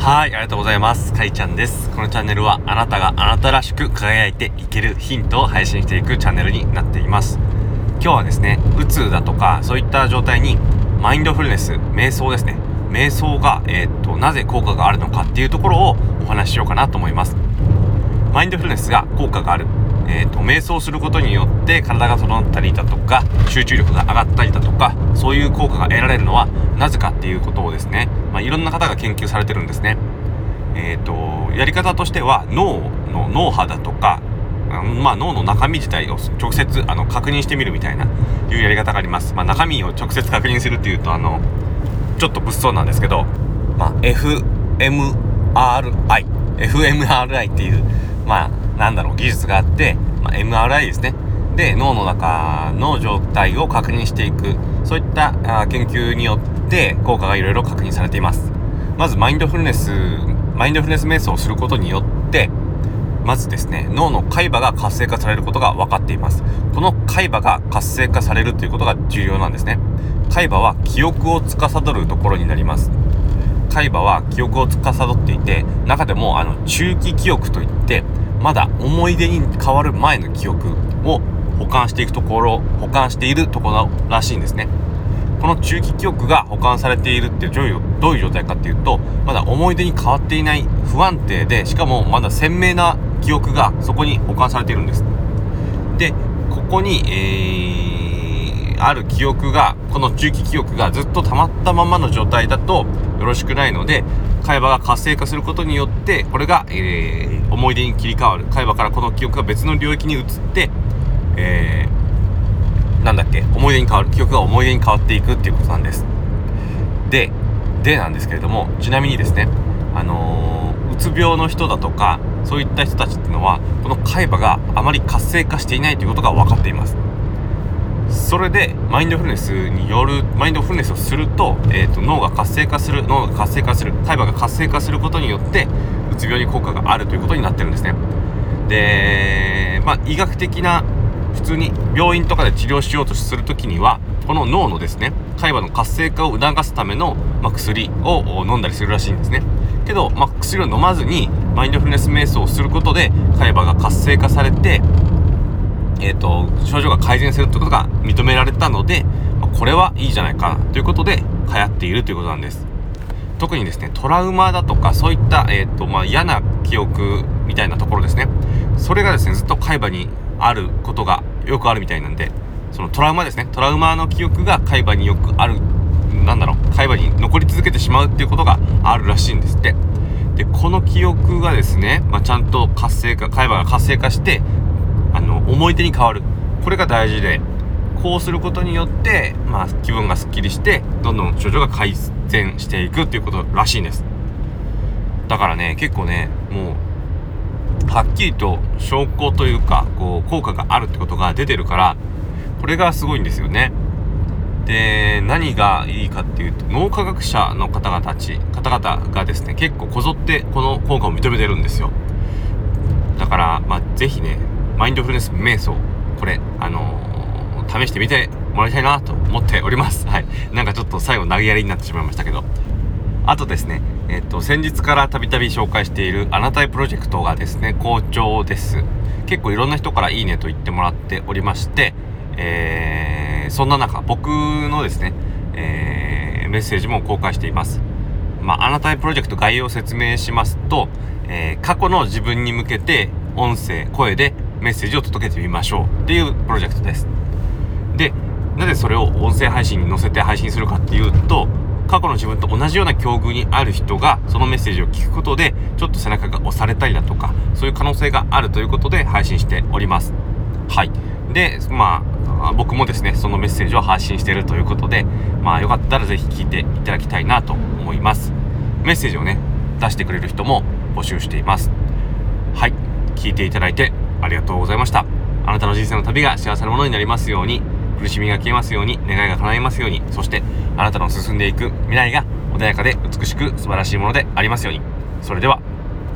はい、ありがとうございます。かいちゃんです。このチャンネルはあなたがあなたらしく輝いていけるヒントを配信していくチャンネルになっています。今日はですね、うつだとかそういった状態にマインドフルネス、瞑想ですね。瞑想が、えー、っと、なぜ効果があるのかっていうところをお話ししようかなと思います。マインドフルネスが効果がある。えーと、瞑想することによって体が整ったりだとか集中力が上がったりだとかそういう効果が得られるのはなぜかっていうことをですね、まあ、いろんな方が研究されてるんですね。えーと、やり方としては脳の脳波だとか、まあ、脳の中身自体を直接あの確認してみるみたいないうやり方があります。まあ、中身を直接確認するっていうとあのちょっと物騒なんですけど、まあ、FMRI FMRI っていうまあなんだろう、技術があって、まあ、MRI ですね。で、脳の中の状態を確認していく、そういった研究によって効果がいろいろ確認されています。まず、マインドフルネス、マインドフルネス瞑想をすることによって、まずですね、脳の海馬が活性化されることが分かっています。この海馬が活性化されるということが重要なんですね。海馬は記憶を司るところになります。海馬は記憶を司っていて、中でもあの中期記憶といって、まだ思い出に変わる前の記憶を保管していくところ保管しているところらしいんですね。この中期記憶が保管されているってどういうどういう状態かっていうとまだ思い出に変わっていない不安定でしかもまだ鮮明な記憶がそこに保管されているんです。でここに、えー、ある記憶がこの中期記憶がずっと溜まったままの状態だとよろしくないので会話が活性化することによってこれが、えー、思い出に切り替わる海馬からこの記憶が別の領域に移って、えー、なんだっけ思い出に変わる記憶が思い出に変わっていくっていうことなんです。ででなんですけれどもちなみにですねあのー、うつ病の人だとかそういった人たちっていうのはこの海馬があまり活性化していないということが分かっています。それでマインドフルネスによるマインドフルネスをすると,、えーと、脳が活性化する脳が活性化する海馬が活性化することによってうつ病に効果があるということになってるんですね。でまあ医学的な普通に病院とかで治療しようとする時にはこの脳のですね海馬の活性化を促すための、まあ、薬を飲んだりするらしいんですね。けど、まあ、薬を飲まずにマインドフルネス瞑想をすることで海馬が活性化されてえっ、ー、と、症状が改善するってことが認められたので、まこれはいいじゃないかということで流行っているということなんです。特にですね、トラウマだとか、そういった、えっ、ー、と、まあ、嫌な記憶みたいなところですね。それがですね、ずっと海馬にあることがよくあるみたいなんで、そのトラウマですね、トラウマの記憶が海馬によくある、なんだろう、海馬に残り続けてしまうっていうことがあるらしいんですって。で、この記憶がですね、まあ、ちゃんと活性化、海馬が活性化して、思い出に変わる。これが大事でこうすることによって、まあ、気分がすっきりしてどんどん症状が改善していくっていうことらしいんです。だからね結構ねもうはっきりと証拠というかこう効果があるってことが出てるからこれがすごいんですよね。で何がいいかっていうと脳科学者の方々たち方々がですね結構こぞってこの効果を認めてるんですよ。だからまあ是非ねマインドフルネス瞑想、これ、あのー、試してみてもらいたいなと思っております。はい。なんかちょっと最後投げやりになってしまいましたけど。あとですね、えっと、先日からたびたび紹介しているあなたへプロジェクトがですね、好調です。結構いろんな人からいいねと言ってもらっておりまして、えー、そんな中、僕のですね、えー、メッセージも公開しています。まあ、あなたへプロジェクト概要を説明しますと、えー、過去の自分に向けて音声、声でメッセージを届けてみましょうっていうプロジェクトです。で、なぜそれを音声配信に載せて配信するかっていうと、過去の自分と同じような境遇にある人がそのメッセージを聞くことでちょっと背中が押されたりだとかそういう可能性があるということで配信しております。はい。でまあ僕もですねそのメッセージを発信しているということでまあよかったら是非聞いていただきたいなと思います。メッセージをね出してくれる人も募集しています。はい。聞いていただいてありがとうございました。あなたの人生の旅が幸せなものになりますように、苦しみが消えますように、願いが叶いますように、そしてあなたの進んでいく未来が穏やかで美しく素晴らしいものでありますように。それでは。